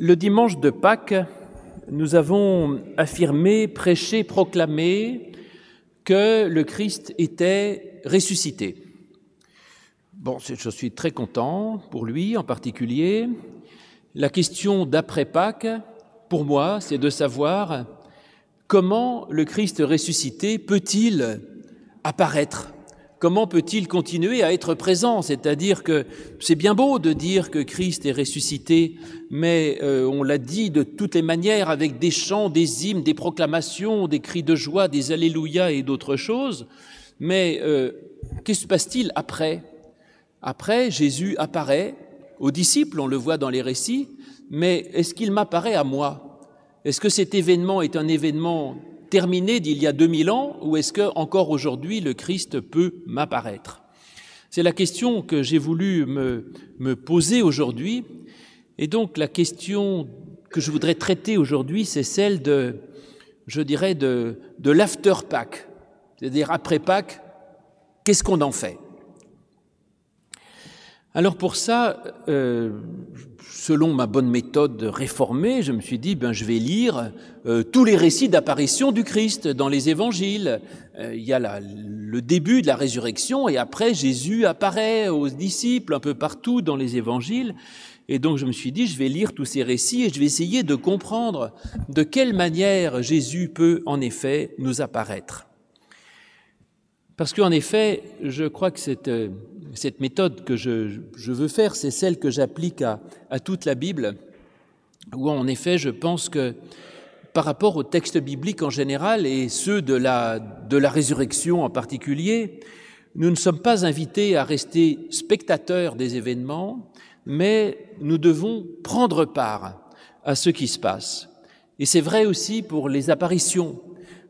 Le dimanche de Pâques, nous avons affirmé, prêché, proclamé que le Christ était ressuscité. Bon, je suis très content pour lui en particulier. La question d'après Pâques, pour moi, c'est de savoir comment le Christ ressuscité peut-il apparaître Comment peut-il continuer à être présent? C'est-à-dire que c'est bien beau de dire que Christ est ressuscité, mais euh, on l'a dit de toutes les manières avec des chants, des hymnes, des proclamations, des cris de joie, des alléluia et d'autres choses. Mais euh, qu'est-ce qui se passe-t-il après? Après, Jésus apparaît aux disciples, on le voit dans les récits, mais est-ce qu'il m'apparaît à moi? Est-ce que cet événement est un événement terminé d'il y a 2000 ans ou est-ce que encore aujourd'hui le Christ peut m'apparaître? C'est la question que j'ai voulu me, me poser aujourd'hui. Et donc la question que je voudrais traiter aujourd'hui, c'est celle de, je dirais, de, de l'after Pâques, c'est-à-dire après Pâques, qu'est-ce qu'on en fait? Alors pour ça, euh, selon ma bonne méthode réformée, je me suis dit, ben, je vais lire euh, tous les récits d'apparition du Christ dans les évangiles. Euh, il y a la, le début de la résurrection et après Jésus apparaît aux disciples un peu partout dans les évangiles. Et donc je me suis dit, je vais lire tous ces récits et je vais essayer de comprendre de quelle manière Jésus peut en effet nous apparaître. Parce qu'en effet, je crois que cette, cette méthode que je, veux faire, c'est celle que j'applique à, toute la Bible, où en effet, je pense que par rapport aux textes bibliques en général et ceux de la résurrection en particulier, nous ne sommes pas invités à rester spectateurs des événements, mais nous devons prendre part à ce qui se passe. Et c'est vrai aussi pour les apparitions.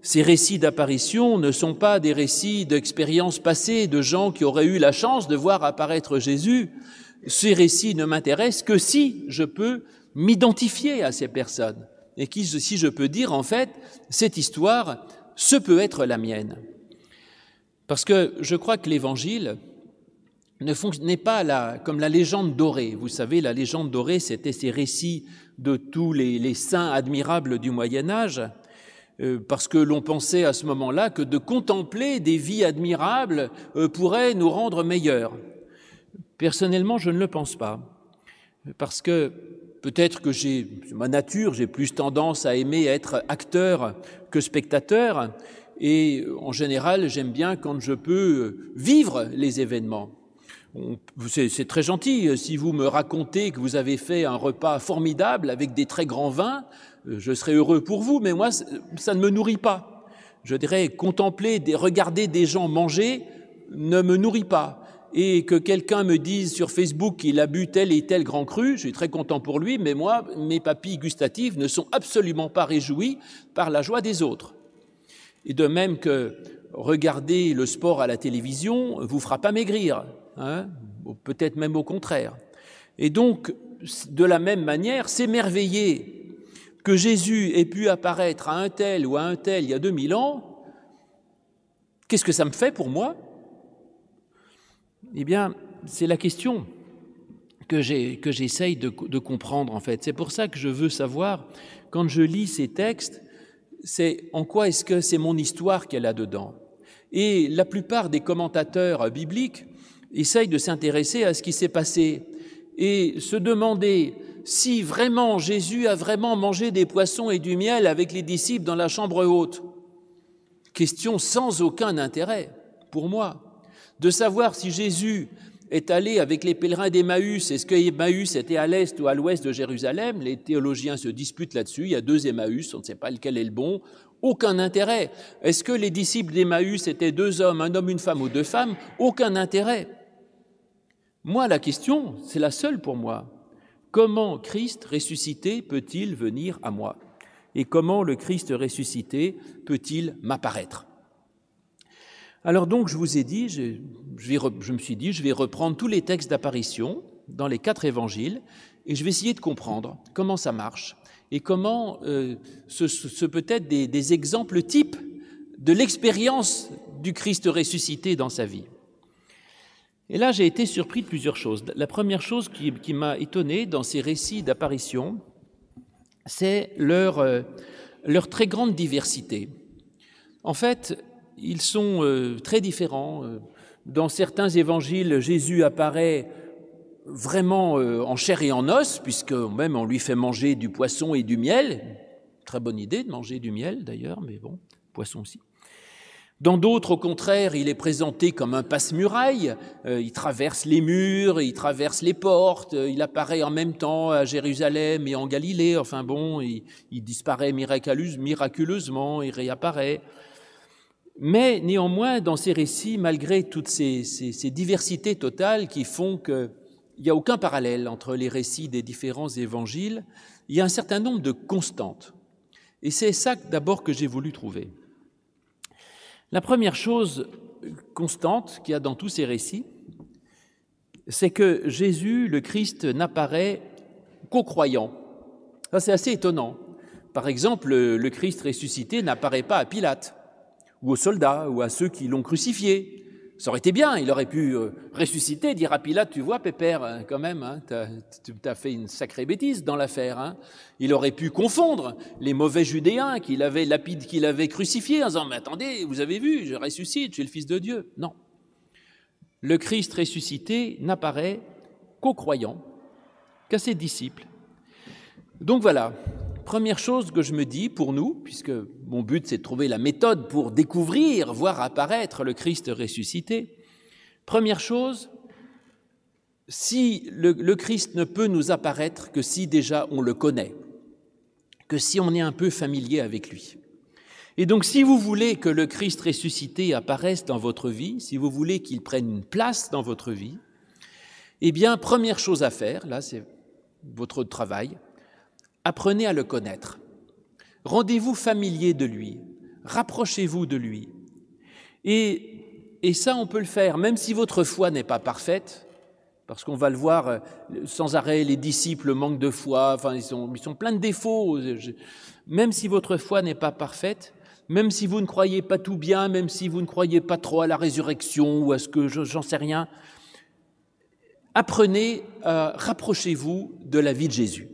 Ces récits d'apparition ne sont pas des récits d'expériences passées de gens qui auraient eu la chance de voir apparaître Jésus. Ces récits ne m'intéressent que si je peux m'identifier à ces personnes et si je peux dire en fait, cette histoire, ce peut être la mienne. Parce que je crois que l'Évangile n'est pas comme la légende dorée. Vous savez, la légende dorée, c'était ces récits de tous les saints admirables du Moyen Âge. Euh, parce que l'on pensait à ce moment-là que de contempler des vies admirables euh, pourrait nous rendre meilleurs. Personnellement, je ne le pense pas, parce que peut-être que j'ai ma nature, j'ai plus tendance à aimer être acteur que spectateur, et en général, j'aime bien quand je peux vivre les événements. C'est très gentil si vous me racontez que vous avez fait un repas formidable avec des très grands vins, je serais heureux pour vous, mais moi, ça ne me nourrit pas. Je dirais, contempler, regarder des gens manger ne me nourrit pas. Et que quelqu'un me dise sur Facebook qu'il a bu tel et tel grand cru, je suis très content pour lui, mais moi, mes papilles gustatives ne sont absolument pas réjouies par la joie des autres. Et de même que regarder le sport à la télévision vous fera pas maigrir, hein, peut-être même au contraire. Et donc, de la même manière, s'émerveiller que Jésus ait pu apparaître à un tel ou à un tel il y a 2000 ans, qu'est-ce que ça me fait pour moi? Eh bien, c'est la question que j'essaye de, de comprendre en fait. C'est pour ça que je veux savoir, quand je lis ces textes, c'est en quoi est-ce que c'est mon histoire qu'elle a dedans? Et la plupart des commentateurs bibliques essayent de s'intéresser à ce qui s'est passé et se demander si vraiment Jésus a vraiment mangé des poissons et du miel avec les disciples dans la chambre haute. Question sans aucun intérêt pour moi. De savoir si Jésus est allé avec les pèlerins d'Emmaüs, est-ce que Emmaüs était à l'est ou à l'ouest de Jérusalem? Les théologiens se disputent là-dessus, il y a deux Emmaüs, on ne sait pas lequel est le bon, aucun intérêt. Est-ce que les disciples d'Emmaüs étaient deux hommes, un homme, une femme ou deux femmes? Aucun intérêt. Moi, la question, c'est la seule pour moi. Comment Christ ressuscité peut-il venir à moi? Et comment le Christ ressuscité peut-il m'apparaître? Alors donc, je vous ai dit, je, me suis dit, je vais reprendre tous les textes d'apparition dans les quatre évangiles et je vais essayer de comprendre comment ça marche et comment euh, ce, peut être des exemples types de l'expérience du Christ ressuscité dans sa vie. Et là, j'ai été surpris de plusieurs choses. La première chose qui, m'a étonné dans ces récits d'apparition, c'est leur, euh, très grande diversité. En fait, ils sont euh, très différents. Dans certains évangiles, Jésus apparaît vraiment en chair et en os, puisque même on lui fait manger du poisson et du miel. Très bonne idée de manger du miel d'ailleurs, mais bon, poisson aussi. Dans d'autres, au contraire, il est présenté comme un passe-muraille. Euh, il traverse les murs, il traverse les portes, euh, il apparaît en même temps à Jérusalem et en Galilée. Enfin bon, il, disparaît miraculeusement, il réapparaît. Mais néanmoins, dans ces récits, malgré toutes ces, ces diversités totales qui font qu'il n'y a aucun parallèle entre les récits des différents évangiles, il y a un certain nombre de constantes. Et c'est ça d'abord que j'ai voulu trouver. La première chose constante qu'il y a dans tous ces récits, c'est que Jésus, le Christ, n'apparaît qu'aux croyants. C'est assez étonnant. Par exemple, le Christ ressuscité n'apparaît pas à Pilate, ou aux soldats, ou à ceux qui l'ont crucifié. Ça aurait été bien, il aurait pu euh, ressusciter, dire à Pilate, tu vois, Pépère, hein, quand même, hein, tu as, fait une sacrée bêtise dans l'affaire. Hein. Il aurait pu confondre les mauvais Judéens qu'il avait lapides, qu'il avait crucifiés, en disant, mais attendez, vous avez vu, je ressuscite, je suis le Fils de Dieu. Non. Le Christ ressuscité n'apparaît qu'aux croyants, qu'à ses disciples. Donc voilà, Première chose que je me dis pour nous, puisque mon but c'est de trouver la méthode pour découvrir, voir apparaître le Christ ressuscité. Première chose, si le, Christ ne peut nous apparaître que si déjà on le connaît, que si on est un peu familier avec lui. Et donc si vous voulez que le Christ ressuscité apparaisse dans votre vie, si vous voulez qu'il prenne une place dans votre vie, eh bien, première chose à faire, là c'est votre travail, Apprenez à le connaître. Rendez-vous familier de lui. Rapprochez-vous de lui. Et, et ça, on peut le faire, même si votre foi n'est pas parfaite, parce qu'on va le voir euh, sans arrêt, les disciples manquent de foi, enfin, ils sont, ils sont pleins de défauts. Même si votre foi n'est pas parfaite, même si vous ne croyez pas tout bien, même si vous ne croyez pas trop à la résurrection ou à ce que j'en sais rien, apprenez, euh, rapprochez-vous de la vie de Jésus.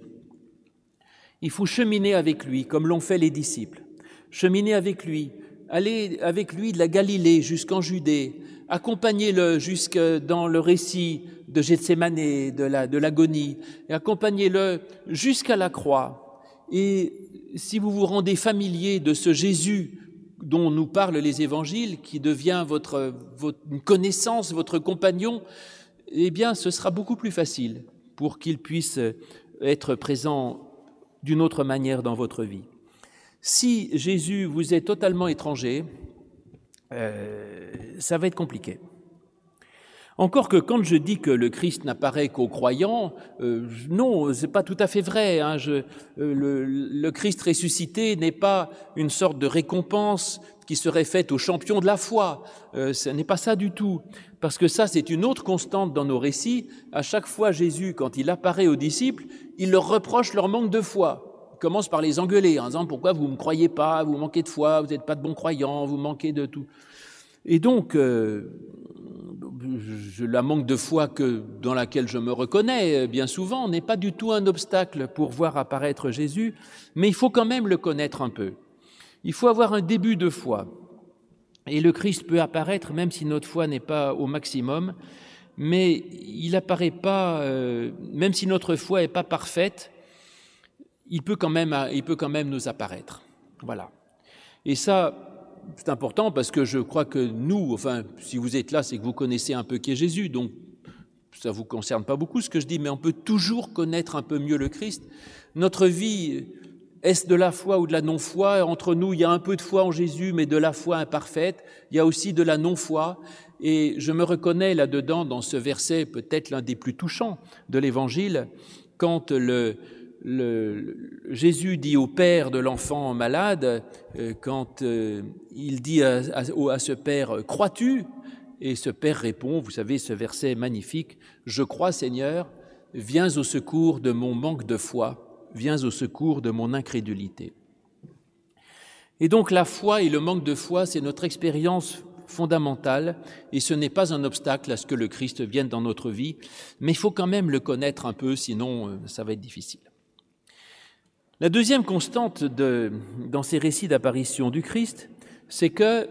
Il faut cheminer avec lui, comme l'ont fait les disciples. Cheminer avec lui, aller avec lui de la Galilée jusqu'en Judée, accompagnez-le jusque dans le récit de Gethsemane, de l'agonie, et accompagnez-le jusqu'à la croix. Et si vous vous rendez familier de ce Jésus dont nous parlent les évangiles, qui devient votre, votre connaissance, votre compagnon, eh bien, ce sera beaucoup plus facile pour qu'il puisse être présent d'une autre manière dans votre vie. Si Jésus vous est totalement étranger, euh, ça va être compliqué. Encore que quand je dis que le Christ n'apparaît qu'aux croyants, euh, non, c'est pas tout à fait vrai. Hein. Euh, le, le, Christ ressuscité n'est pas une sorte de récompense qui serait faite aux champions de la foi. Euh, ce n'est pas ça du tout, parce que ça c'est une autre constante dans nos récits. À chaque fois, Jésus, quand il apparaît aux disciples, il leur reproche leur manque de foi. Il commence par les engueuler en disant pourquoi vous ne me croyez pas, vous manquez de foi, vous n'êtes pas de bons croyants, vous manquez de tout. Et donc, euh, je, la manque de foi que, dans laquelle je me reconnais euh, bien souvent n'est pas du tout un obstacle pour voir apparaître Jésus, mais il faut quand même le connaître un peu. Il faut avoir un début de foi. Et le Christ peut apparaître même si notre foi n'est pas au maximum, mais il apparaît pas, euh, même si notre foi n'est pas parfaite, il peut quand même, il peut quand même nous apparaître. Voilà. Et ça, c'est important parce que je crois que nous, enfin, si vous êtes là, c'est que vous connaissez un peu qui est Jésus, donc ça ne vous concerne pas beaucoup ce que je dis, mais on peut toujours connaître un peu mieux le Christ. Notre vie, est-ce de la foi ou de la non-foi? Entre nous, il y a un peu de foi en Jésus, mais de la foi imparfaite. Il y a aussi de la non-foi. Et je me reconnais là-dedans, dans ce verset, peut-être l'un des plus touchants de l'Évangile, quand le, le, Jésus dit au père de l'enfant malade, euh, quand euh, il dit à, à, ce père, crois-tu? Et ce père répond, vous savez, ce verset magnifique, je crois Seigneur, viens au secours de mon manque de foi, viens au secours de mon incrédulité. Et donc la foi et le manque de foi, c'est notre expérience fondamentale, et ce n'est pas un obstacle à ce que le Christ vienne dans notre vie, mais il faut quand même le connaître un peu, sinon euh, ça va être difficile. La deuxième constante dans ces récits d'apparition du Christ, c'est que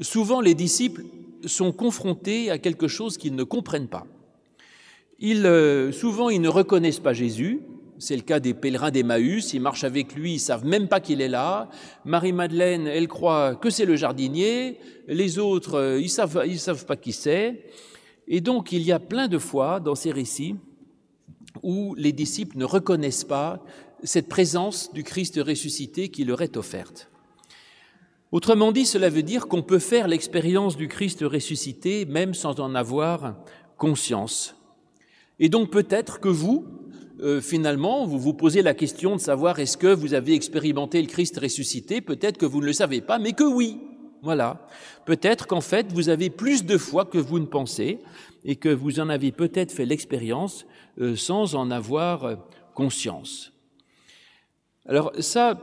souvent les disciples sont confrontés à quelque chose qu'ils ne comprennent pas. Euh, souvent, ils ne reconnaissent pas Jésus. C'est le cas des pèlerins d'Emmaüs. Ils marchent avec lui, ils savent même pas qu'il est là. Marie-Madeleine, elle croit que c'est le jardinier. Les autres, euh, ils savent, ils savent pas qui c'est. Et donc, il y a plein de fois dans ces récits où les disciples ne reconnaissent pas cette présence du Christ ressuscité qui leur est offerte. Autrement dit, cela veut dire qu'on peut faire l'expérience du Christ ressuscité même sans en avoir conscience. Et donc peut-être que vous, euh, finalement, vous vous posez la question de savoir est-ce que vous avez expérimenté le Christ ressuscité, peut-être que vous ne le savez pas, mais que oui. Voilà. Peut-être qu'en fait, vous avez plus de foi que vous ne pensez et que vous en avez peut-être fait l'expérience euh, sans en avoir euh, conscience. Alors ça,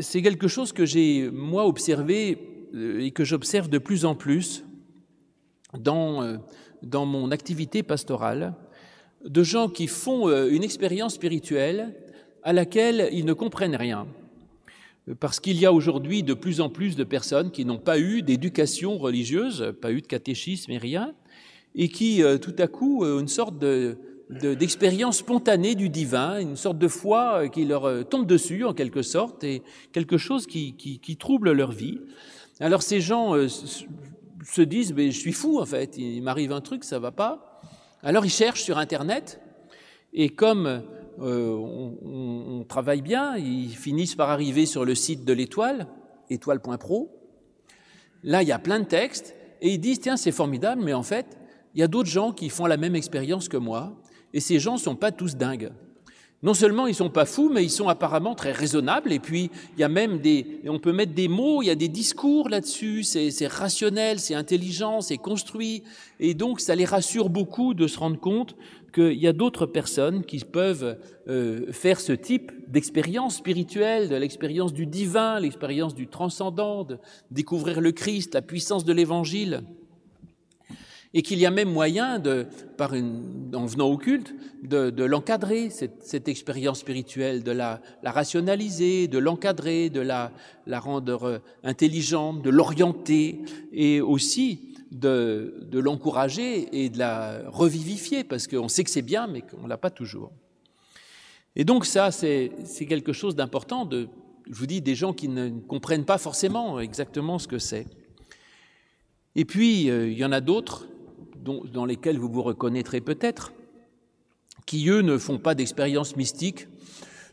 c'est quelque chose que j'ai, moi, observé euh, et que j'observe de plus en plus dans, euh, dans mon activité pastorale, de gens qui font euh, une expérience spirituelle à laquelle ils ne comprennent rien. Parce qu'il y a aujourd'hui de plus en plus de personnes qui n'ont pas eu d'éducation religieuse, pas eu de catéchisme et rien, et qui, tout à coup, une sorte de, d'expérience spontanée du divin, une sorte de foi euh, qui leur euh, tombe dessus en quelque sorte, et quelque chose qui, qui, trouble leur vie. Alors ces gens euh, se disent, mais je suis fou en fait, il m'arrive un truc, ça va pas. Alors ils cherchent sur Internet, et comme on, on, travaille bien, ils finissent par arriver sur le site de l'étoile, étoile.pro. Là, il y a plein de textes, et ils disent, tiens, c'est formidable, mais en fait, il y a d'autres gens qui font la même expérience que moi, et ces gens ne sont pas tous dingues. Non seulement ils sont pas fous, mais ils sont apparemment très raisonnables. Et puis il y a même des, on peut mettre des mots, il y a des discours là-dessus. C'est rationnel, c'est intelligent, c'est construit. Et donc ça les rassure beaucoup de se rendre compte qu'il y a d'autres personnes qui peuvent euh, faire ce type d'expérience spirituelle, de l'expérience du divin, l'expérience du transcendant, de découvrir le Christ, la puissance de l'Évangile et qu'il y a même moyen, de, en venant au culte, de, l'encadrer, cette, expérience spirituelle, de la, rationaliser, de l'encadrer, de la, rendre intelligente, de l'orienter, et aussi de, l'encourager et de la revivifier, parce qu'on sait que c'est bien, mais qu'on ne l'a pas toujours. Et donc ça, c'est quelque chose d'important, je vous dis, des gens qui ne comprennent pas forcément exactement ce que c'est. Et puis, euh, il y en a d'autres dans lesquels vous vous reconnaîtrez peut-être, qui eux ne font pas d'expérience mystique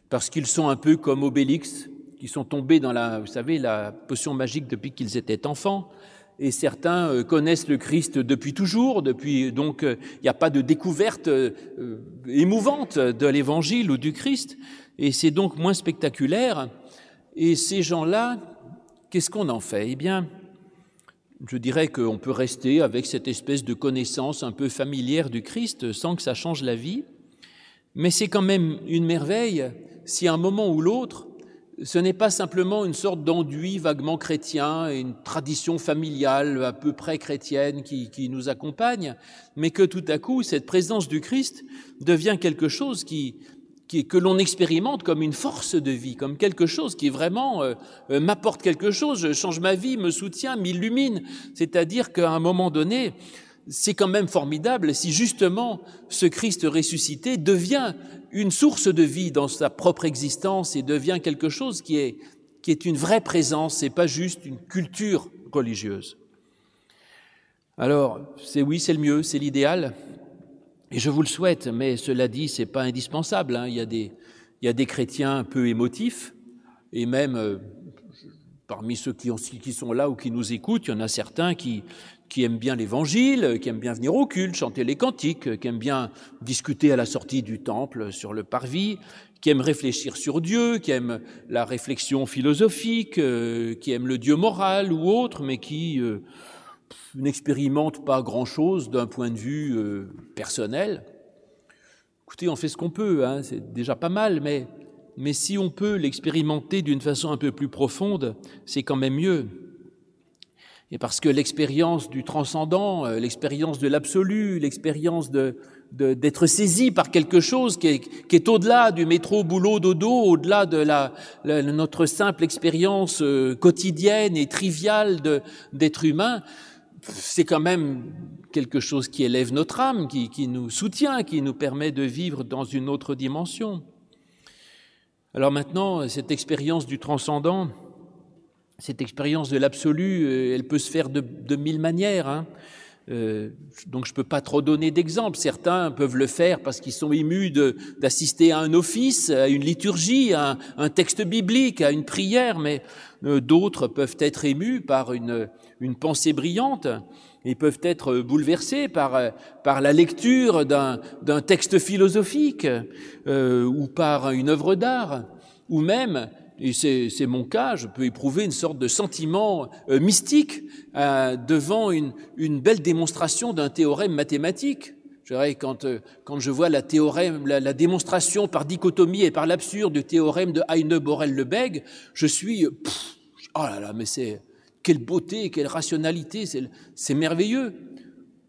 parce qu'ils sont un peu comme Obélix, qui sont tombés dans la, vous savez, la potion magique depuis qu'ils étaient enfants. Et certains euh, connaissent le Christ depuis toujours, depuis donc euh, il n'y a pas de découverte euh, émouvante de l'Évangile ou du Christ, et c'est donc moins spectaculaire. Et ces gens-là, qu'est-ce qu'on en fait? Eh bien, je dirais qu'on peut rester avec cette espèce de connaissance un peu familière du Christ sans que ça change la vie, mais c'est quand même une merveille si à un moment ou l'autre, ce n'est pas simplement une sorte d'enduit vaguement chrétien, une tradition familiale à peu près chrétienne qui, qui nous accompagne, mais que tout à coup, cette présence du Christ devient quelque chose qui, que l'on expérimente comme une force de vie, comme quelque chose qui vraiment euh, euh, m'apporte quelque chose, change ma vie, me soutient, m'illumine. C'est-à-dire qu'à un moment donné, c'est quand même formidable si justement ce Christ ressuscité devient une source de vie dans sa propre existence et devient quelque chose qui est, qui est une vraie présence et pas juste une culture religieuse. Alors, c'est oui, c'est le mieux, c'est l'idéal, et je vous le souhaite, mais cela dit, c'est pas indispensable. Hein. Il, y a des, il y a des chrétiens un peu émotifs, et même euh, parmi ceux qui, ont, qui, sont là ou qui nous écoutent, il y en a certains qui, qui aiment bien l'Évangile, qui aiment bien venir au culte, chanter les cantiques, qui aiment bien discuter à la sortie du temple sur le parvis, qui aiment réfléchir sur Dieu, qui aiment la réflexion philosophique, euh, qui aiment le Dieu moral ou autre, mais qui euh, n'expérimente pas grand-chose d'un point de vue euh, personnel. Écoutez, on fait ce qu'on peut, hein, c'est déjà pas mal, mais, mais si on peut l'expérimenter d'une façon un peu plus profonde, c'est quand même mieux. Et parce que l'expérience du transcendant, euh, l'expérience de l'absolu, l'expérience de, d'être saisi par quelque chose qui est, qui est au-delà du métro boulot dodo, au-delà de la, notre simple expérience euh, quotidienne et triviale d'être humain, c'est quand même quelque chose qui élève notre âme, qui, qui nous soutient, qui nous permet de vivre dans une autre dimension. Alors maintenant, cette expérience du transcendant, cette expérience de l'absolu, euh, elle peut se faire de, de mille manières. Hein. Euh, donc je ne peux pas trop donner d'exemples. Certains peuvent le faire parce qu'ils sont émus d'assister à un office, à une liturgie, à un, texte biblique, à une prière, mais euh, d'autres peuvent être émus par une, une pensée brillante. Ils peuvent être bouleversés par, par la lecture d'un texte philosophique euh, ou par une œuvre d'art, ou même et c'est mon cas, je peux éprouver une sorte de sentiment euh, mystique euh, devant une, une, belle démonstration d'un théorème mathématique. Je dirais, quand, euh, quand je vois la, théorème, la, démonstration par dichotomie et par l'absurde du théorème de Heine-Borel-Lebesgue, je suis... Oh là là, mais c'est... Quelle beauté, quelle rationalité, c'est merveilleux.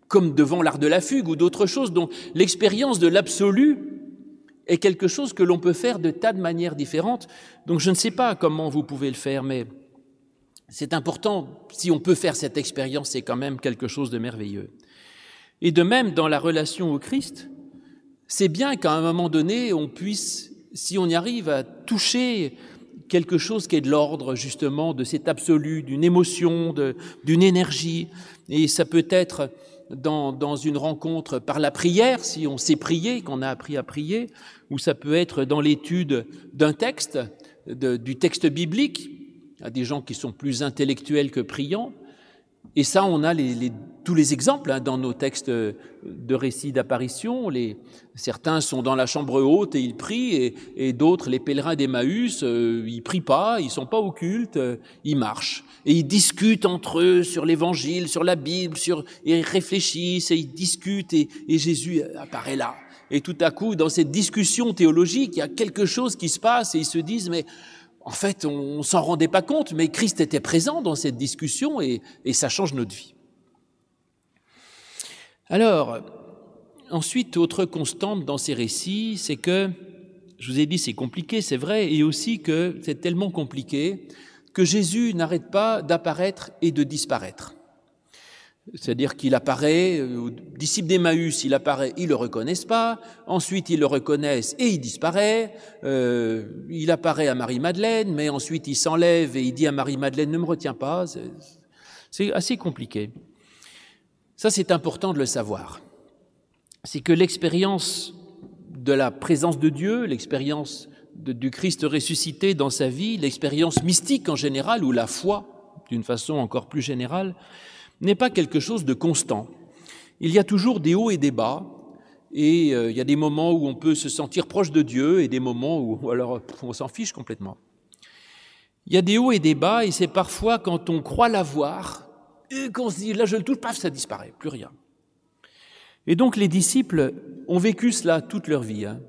Comme devant l'art de la fugue ou d'autres choses. Donc l'expérience de l'absolu est quelque chose que l'on peut faire de tas de manières différentes. Donc je ne sais pas comment vous pouvez le faire, mais c'est important, si on peut faire cette expérience, c'est quand même quelque chose de merveilleux. Et de même, dans la relation au Christ, c'est bien qu'à un moment donné, on puisse, si on y arrive, à toucher quelque chose qui est de l'ordre justement de cet absolu, d'une émotion, d'une énergie. Et ça peut être dans, une rencontre par la prière, si on sait prier, qu'on a appris à prier, ou ça peut être dans l'étude d'un texte, du texte biblique. A des gens qui sont plus intellectuels que priants. Et ça, on a les, les, tous les exemples hein, dans nos textes de récits d'apparition. Certains sont dans la chambre haute et ils prient, et, et d'autres, les pèlerins d'Emmaüs, euh, ils prient pas, ils sont pas occultes, euh, ils marchent. Et ils discutent entre eux sur l'évangile, sur la Bible, sur, et ils réfléchissent, et ils discutent, et, et Jésus apparaît là. Et tout à coup, dans cette discussion théologique, il y a quelque chose qui se passe, et ils se disent, mais en fait, on, s'en rendait pas compte, mais Christ était présent dans cette discussion et, et ça change notre vie. Alors, ensuite, autre constante dans ces récits, c'est que, je vous ai dit, c'est compliqué, c'est vrai, et aussi que c'est tellement compliqué que Jésus n'arrête pas d'apparaître et de disparaître. C'est-à-dire qu'il apparaît euh, aux disciples d'Emmaüs, il apparaît, ils le reconnaissent pas. Ensuite, ils le reconnaissent et il disparaît. Euh, il apparaît à Marie-Madeleine, mais ensuite il s'enlève et il dit à Marie-Madeleine ne me retiens pas. C'est assez compliqué. Ça, c'est important de le savoir. C'est que l'expérience de la présence de Dieu, l'expérience du Christ ressuscité dans sa vie, l'expérience mystique en général, ou la foi d'une façon encore plus générale, n'est pas quelque chose de constant. Il y a toujours des hauts et des bas, et euh, il y a des moments où on peut se sentir proche de Dieu et des moments où alors on s'en fiche complètement. Il y a des hauts et des bas, et c'est parfois quand on croit l'avoir, et qu'on se dit là je le touche, paf, ça disparaît, plus rien. Et donc les disciples ont vécu cela toute leur vie. Hein.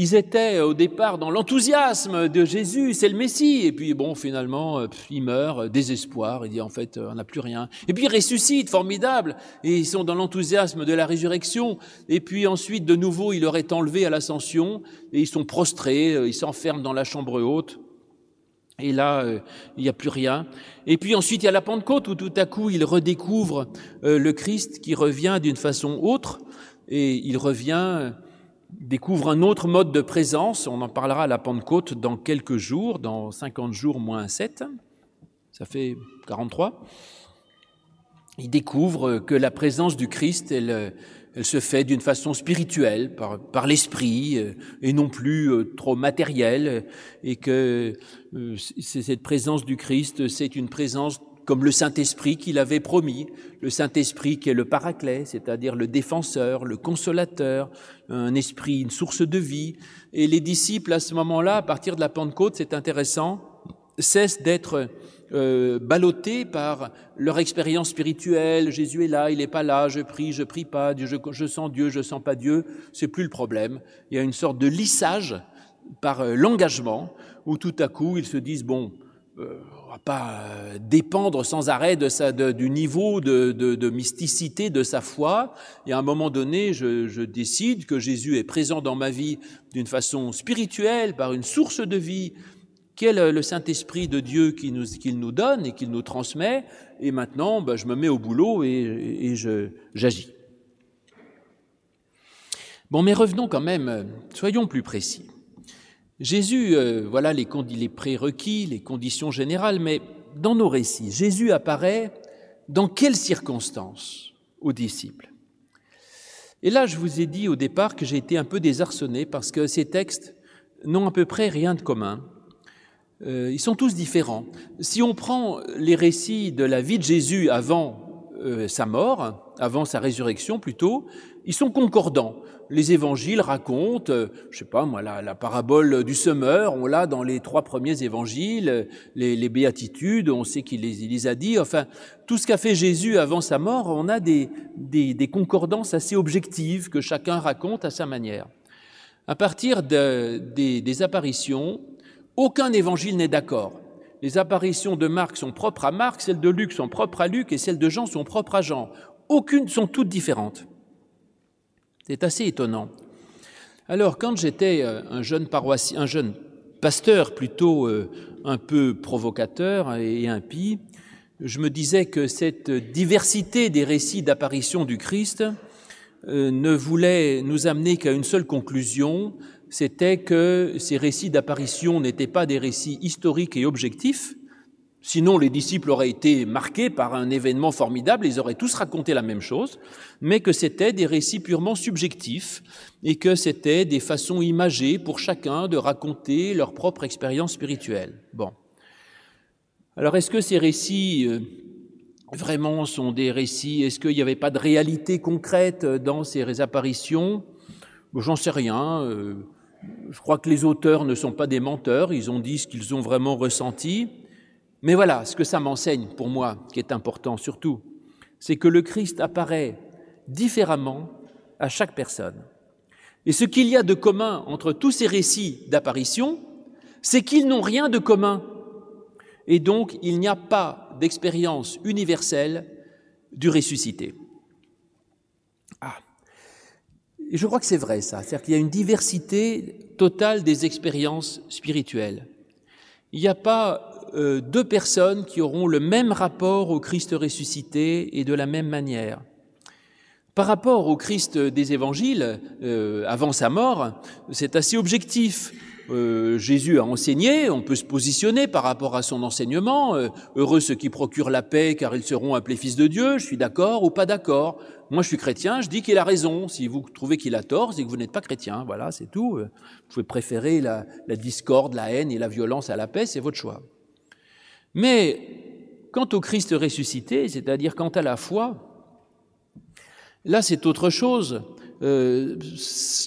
Ils étaient au départ dans l'enthousiasme de Jésus, c'est le Messie. Et puis bon, finalement, euh, il meurt, euh, désespoir, il dit en fait, euh, on n'a plus rien. Et puis il ressuscite, formidable. Et ils sont dans l'enthousiasme de la résurrection. Et puis ensuite, de nouveau, il leur est enlevé à l'ascension. Et ils sont prostrés, ils s'enferment dans la chambre haute. Et là, il n'y a plus rien. Et puis ensuite, il y a la Pentecôte où tout à coup, ils redécouvrent le Christ qui revient d'une façon autre. Et il revient découvre un autre mode de présence. On en parlera à la Pentecôte dans quelques jours, dans 50 jours moins 7. Ça fait 43. Il découvre que la présence du Christ, elle, se fait d'une façon spirituelle, par, par l'esprit, euh, et non plus euh, trop matérielle, et que euh, cette présence du Christ, c'est une présence comme le Saint-Esprit qu'il avait promis, le Saint-Esprit qui est le paraclet, c'est-à-dire le défenseur, le consolateur, un esprit, une source de vie. Et les disciples, à ce moment-là, à partir de la Pentecôte, c'est intéressant, cessent d'être euh, ballottés par leur expérience spirituelle. Jésus est là, il n'est pas là, je prie, je prie pas, je, sens Dieu, je sens pas Dieu. C'est plus le problème. Il y a une sorte de lissage par euh, l'engagement où tout à coup ils se disent bon, on va pas euh, dépendre sans arrêt de du niveau de, mysticité de sa foi. Et à un moment donné, je, décide que Jésus est présent dans ma vie d'une façon spirituelle, par une source de vie, qui est le, Saint-Esprit de Dieu qu'il nous, nous donne et qu'il nous transmet. Et maintenant, ben, je me mets au boulot et, et j'agis. Bon, mais revenons quand même, soyons plus précis. Jésus, euh, voilà les, les prérequis, les conditions générales, mais dans nos récits, Jésus apparaît dans quelles circonstances aux disciples? Et là, je vous ai dit au départ que j'ai été un peu désarçonné parce que ces textes n'ont à peu près rien de commun. Euh, ils sont tous différents. Si on prend les récits de la vie de Jésus avant euh, sa mort, avant sa résurrection plutôt, ils sont concordants les évangiles racontent, euh, je sais pas moi, la, parabole du semeur, on l'a dans les trois premiers évangiles, les, béatitudes, on sait qu'il les, a dit. Enfin, tout ce qu'a fait Jésus avant sa mort, on a des, concordances assez objectives que chacun raconte à sa manière. À partir de, des, des apparitions, aucun évangile n'est d'accord. Les apparitions de Marc sont propres à Marc, celles de Luc sont propres à Luc et celles de Jean sont propres à Jean. Aucune sont toutes différentes. C'est assez étonnant. Alors, quand j'étais euh, un jeune paroissien, un jeune pasteur plutôt euh, un peu provocateur et impie, je me disais que cette diversité des récits d'apparition du Christ euh, ne voulait nous amener qu'à une seule conclusion, c'était que ces récits d'apparition n'étaient pas des récits historiques et objectifs, Sinon, les disciples auraient été marqués par un événement formidable, ils auraient tous raconté la même chose, mais que c'était des récits purement subjectifs et que c'était des façons imagées pour chacun de raconter leur propre expérience spirituelle. Bon. Alors, est-ce que ces récits euh, vraiment sont des récits Est-ce qu'il n'y avait pas de réalité concrète dans ces apparitions J'en sais rien. Euh, je crois que les auteurs ne sont pas des menteurs, ils ont dit ce qu'ils ont vraiment ressenti. Mais voilà, ce que ça m'enseigne pour moi, qui est important surtout, c'est que le Christ apparaît différemment à chaque personne. Et ce qu'il y a de commun entre tous ces récits d'apparition, c'est qu'ils n'ont rien de commun. Et donc, il n'y a pas d'expérience universelle du ressuscité. Ah. Je crois que c'est vrai ça, c'est-à-dire qu'il y a une diversité totale des expériences spirituelles. Il n'y a pas euh, deux personnes qui auront le même rapport au Christ ressuscité et de la même manière. Par rapport au Christ des évangiles, euh, avant sa mort, c'est assez objectif. Euh, Jésus a enseigné, on peut se positionner par rapport à son enseignement. heureux ceux qui procurent la paix, car ils seront appelés fils de Dieu. Je suis d'accord ou pas d'accord. Moi, je suis chrétien, je dis qu'il a raison. Si vous trouvez qu'il a tort, c'est que vous n'êtes pas chrétien. Voilà, c'est tout. Vous pouvez préférer la discorde, la haine et la violence à la paix, c'est votre choix. Mais quant au Christ ressuscité, c'est-à-dire quant à la foi, là c'est autre chose. Euh,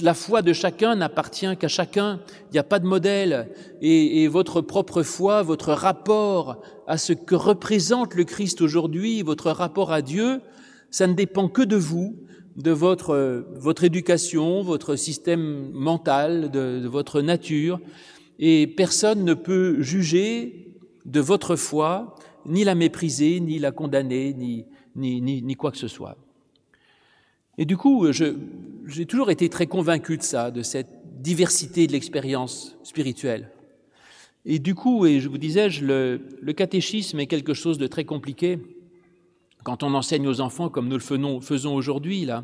la foi de chacun n'appartient qu'à chacun. Il n'y a pas de modèle. Et, et, votre propre foi, votre rapport à ce que représente le Christ aujourd'hui, votre rapport à Dieu, ça ne dépend que de vous, de votre, votre éducation, votre système mental, de, de votre nature. Et personne ne peut juger de votre foi, ni la mépriser, ni la condamner, ni, ni, ni, quoi que ce soit. Et du coup, j'ai toujours été très convaincu de ça, de cette diversité de l'expérience spirituelle. Et du coup, et je vous disais, le, le, catéchisme est quelque chose de très compliqué quand on enseigne aux enfants comme nous le faisons, faisons aujourd'hui là.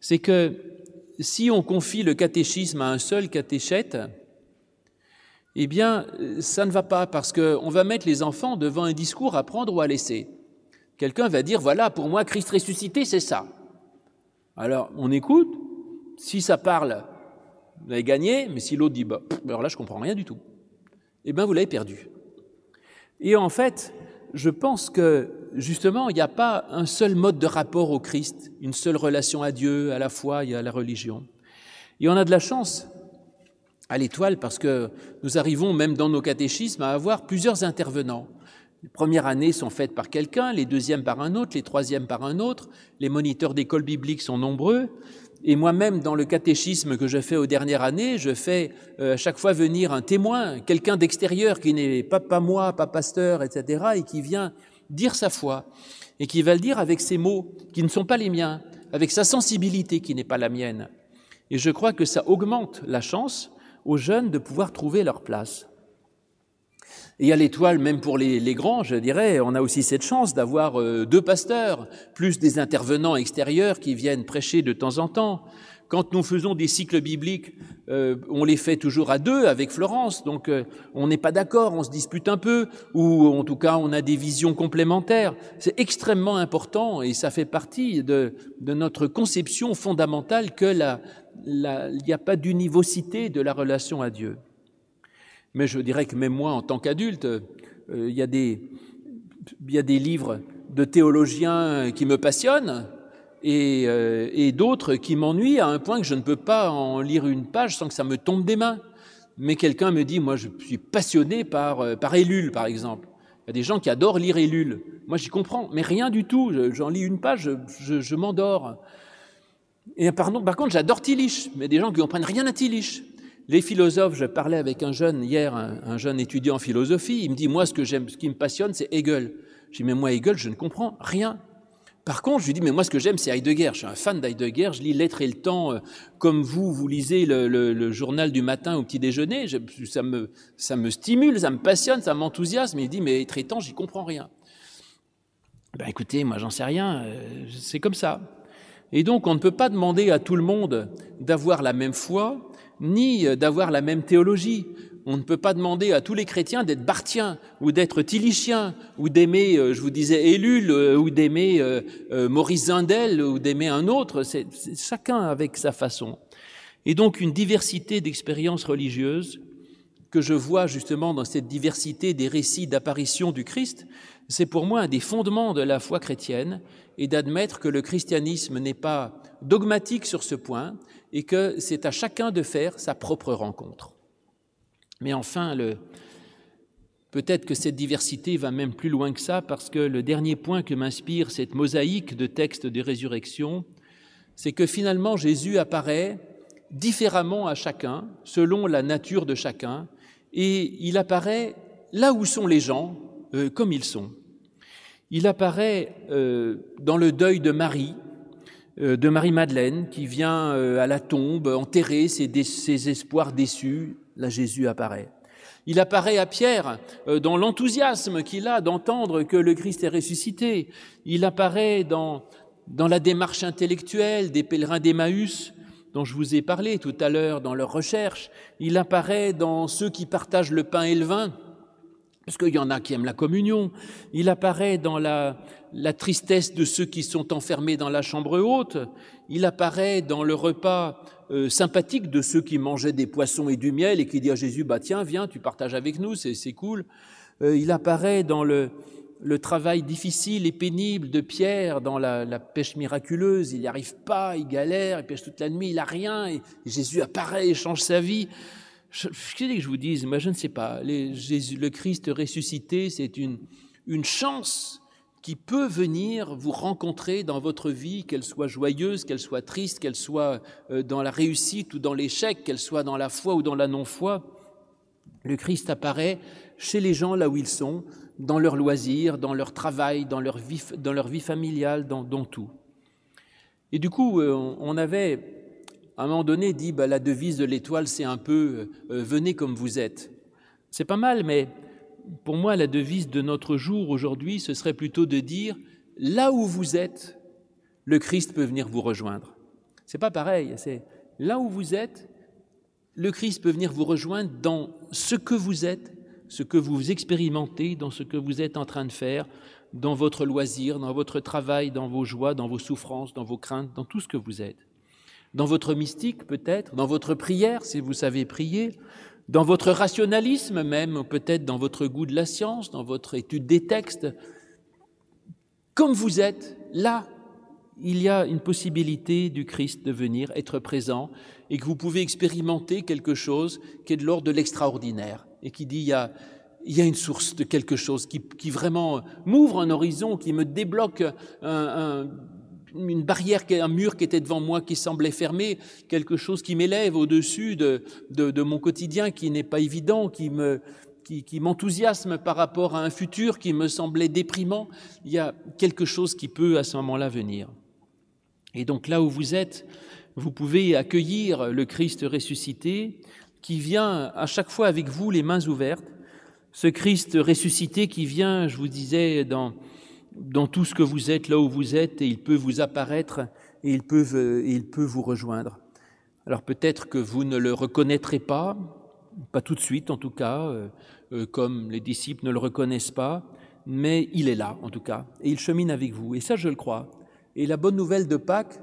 C'est que si on confie le catéchisme à un seul catéchète, eh bien, ça ne va pas parce qu'on va mettre les enfants devant un discours à prendre ou à laisser. Quelqu'un va dire, voilà, pour moi, Christ ressuscité, c'est ça. Alors, on écoute. Si ça parle, vous avez gagné, mais si l'autre dit, bah, alors là, je comprends rien du tout, eh bien, vous l'avez perdu. Et en fait, je pense que, justement, il n'y a pas un seul mode de rapport au Christ, une seule relation à Dieu, à la foi et à la religion. Et on a de la chance à l'étoile parce que nous arrivons même dans nos catéchismes à avoir plusieurs intervenants. Les premières années sont faites par quelqu'un, les deuxièmes par un autre, les troisièmes par un autre. Les moniteurs d'école biblique sont nombreux. et moi-même, dans le catéchisme que je fais aux dernières années, je fais euh, à chaque fois venir un témoin, quelqu'un d'extérieur qui n'est pas, pas moi, pas pasteur, etc., et qui vient dire sa foi, et qui va le dire avec ses mots qui ne sont pas les miens, avec sa sensibilité qui n'est pas la mienne. Et je crois que ça augmente la chance aux jeunes de pouvoir trouver leur place. Et à l'étoile, même pour les, grands, je dirais, on a aussi cette chance d'avoir euh, deux pasteurs, plus des intervenants extérieurs qui viennent prêcher de temps en temps. Quand nous faisons des cycles bibliques, euh, on les fait toujours à deux avec Florence, donc euh, on n'est pas d'accord, on se dispute un peu, ou en tout cas on a des visions complémentaires. C'est extrêmement important et ça fait partie de, notre conception fondamentale que il n'y a pas d'univocité de la relation à Dieu. Mais je dirais que même moi, en tant qu'adulte, euh, il y a des livres de théologiens qui me passionnent et, euh, et d'autres qui m'ennuient à un point que je ne peux pas en lire une page sans que ça me tombe des mains. Mais quelqu'un me dit, moi je suis passionné par, euh, par par exemple. Il y a des gens qui adorent lire Ellul. Moi j'y comprends, mais rien du tout. J'en lis une page, je, m'endors. Et par contre, j'adore Tillich, mais des gens qui comprennent rien à Tillich. Les philosophes, je parlais avec un jeune hier, un, un jeune étudiant en philosophie, il me dit, moi, ce que j'aime, ce qui me passionne, c'est Hegel. Je dis, mais moi, Hegel, je ne comprends rien. Par contre, je lui dis, mais moi, ce que j'aime, c'est Heidegger. Je suis un fan d'Heidegger. Je lis L'être et le temps, euh, comme vous, vous lisez le, journal du matin au petit déjeuner. Je, ça, me, stimule, ça me passionne, ça m'enthousiasme. Il dit, mais être temps, j'y comprends rien. Ben écoutez, moi, j'en sais rien. Euh, c'est comme ça. Et donc, on ne peut pas demander à tout le monde d'avoir la même foi, ni d'avoir la même théologie. On ne peut pas demander à tous les chrétiens d'être barthiens ou d'être tilichiens ou d'aimer, euh, je vous disais, Élule euh, ou d'aimer euh, Maurice Zindel ou d'aimer un autre. C'est chacun avec sa façon. Et donc une diversité d'expériences religieuses que je vois justement dans cette diversité des récits d'apparition du Christ, c'est pour moi un des fondements de la foi chrétienne et d'admettre que le christianisme n'est pas dogmatique sur ce point, et que c'est à chacun de faire sa propre rencontre. Mais enfin, peut-être que cette diversité va même plus loin que ça, parce que le dernier point que m'inspire cette mosaïque de textes de résurrection, c'est que finalement Jésus apparaît différemment à chacun, selon la nature de chacun, et il apparaît là où sont les gens, euh, comme ils sont. Il apparaît euh, dans le deuil de Marie, euh, de Marie-Madeleine qui vient à la tombe enterrer ses, espoirs déçus. Là, Jésus apparaît. Il apparaît à Pierre euh, dans l'enthousiasme qu'il a d'entendre que le Christ est ressuscité. Il apparaît dans, dans la démarche intellectuelle des pèlerins d'Emmaüs dont je vous ai parlé tout à l'heure dans leur recherche. Il apparaît dans ceux qui partagent le pain et le vin parce qu'il y en a qui aiment la communion. Il apparaît dans la, la tristesse de ceux qui sont enfermés dans la chambre haute. Il apparaît dans le repas euh, sympathique de ceux qui mangeaient des poissons et du miel et qui disent à Jésus, bah tiens, viens, tu partages avec nous, c'est cool. Euh, il apparaît dans le, travail difficile et pénible de Pierre dans la, la pêche miraculeuse. Il n'y arrive pas, il galère, il pêche toute la nuit, il n'a rien, et Jésus apparaît et change sa vie. Je, je, que je vous dise, moi je ne sais pas, les, Jésus, le Christ ressuscité, c'est une, une chance qui peut venir vous rencontrer dans votre vie, qu'elle soit joyeuse, qu'elle soit triste, qu'elle soit euh, dans la réussite ou dans l'échec, qu'elle soit dans la foi ou dans la non-foi. Le Christ apparaît chez les gens là où ils sont, dans leurs loisirs, dans leur travail, dans leur vie, familiale, dans, dans tout. Et du coup, euh, on avait à un moment donné dit bah, la devise de l'étoile, c'est un peu euh, venez comme vous êtes. C'est pas mal, mais pour moi, la devise de notre jour aujourd'hui, ce serait plutôt de dire là où vous êtes, le Christ peut venir vous rejoindre. C'est pas pareil, c'est là où vous êtes, le Christ peut venir vous rejoindre dans ce que vous êtes, ce que vous expérimentez, dans ce que vous êtes en train de faire, dans votre loisir, dans votre travail, dans vos joies, dans vos souffrances, dans vos craintes, dans tout ce que vous êtes dans votre mystique peut-être, dans votre prière si vous savez prier, dans votre rationalisme même, peut-être dans votre goût de la science, dans votre étude des textes. Comme vous êtes, là, il y a une possibilité du Christ de venir être présent et que vous pouvez expérimenter quelque chose qui est de l'ordre de l'extraordinaire et qui dit il y a, une source de quelque chose qui, vraiment m'ouvre un horizon, qui me débloque un une barrière, un mur qui était devant moi qui semblait fermé, quelque chose qui m'élève au-dessus de, de, mon quotidien qui n'est pas évident, qui me qui, qui m'enthousiasme par rapport à un futur qui me semblait déprimant. Il y a quelque chose qui peut à ce moment-là venir. Et donc là où vous êtes, vous pouvez accueillir le Christ ressuscité qui vient à chaque fois avec vous les mains ouvertes. Ce Christ ressuscité qui vient, je vous disais, dans, dans tout ce que vous êtes, là où vous êtes, et il peut vous apparaître et il peut, et il peut vous rejoindre. Alors peut-être que vous ne le reconnaîtrez pas, pas tout de suite en tout cas, euh, euh, comme les disciples ne le reconnaissent pas, mais il est là en tout cas, et il chemine avec vous. Et ça, je le crois. Et la bonne nouvelle de Pâques,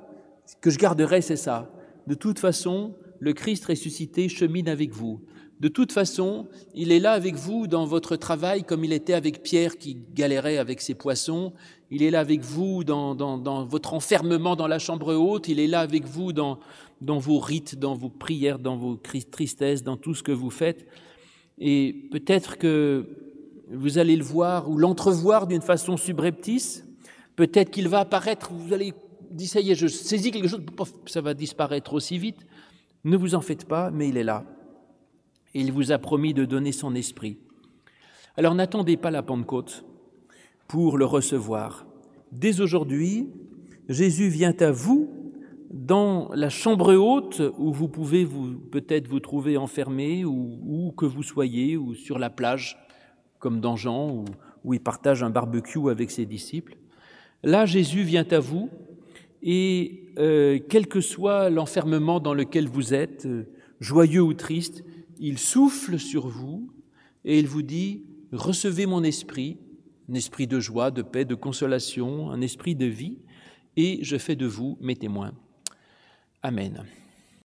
que je garderai, c'est ça. De toute façon, le Christ ressuscité chemine avec vous. De toute façon, il est là avec vous dans votre travail comme il était avec Pierre qui galérait avec ses poissons. Il est là avec vous dans, votre enfermement dans la chambre haute. Il est là avec vous dans, dans vos rites, dans vos prières, dans vos tristesses, dans tout ce que vous faites. Et peut-être que vous allez le voir ou l'entrevoir d'une façon subreptice. Peut-être qu'il va apparaître, vous allez dire, ça y est, je saisis quelque chose, ça va disparaître aussi vite. Ne vous en faites pas, mais il est là et il vous a promis de donner son esprit. Alors n'attendez pas la Pentecôte pour le recevoir. Dès aujourd'hui, Jésus vient à vous dans la chambre haute où vous pouvez vous, peut-être vous trouver enfermé ou, ou, que vous soyez, ou sur la plage, comme dans Jean, où, il partage un barbecue avec ses disciples. Là, Jésus vient à vous et euh, quel que soit l'enfermement dans lequel vous êtes, euh, joyeux ou triste, il souffle sur vous et il vous dit, recevez mon esprit, un esprit de joie, de paix, de consolation, un esprit de vie, et je fais de vous mes témoins. Amen.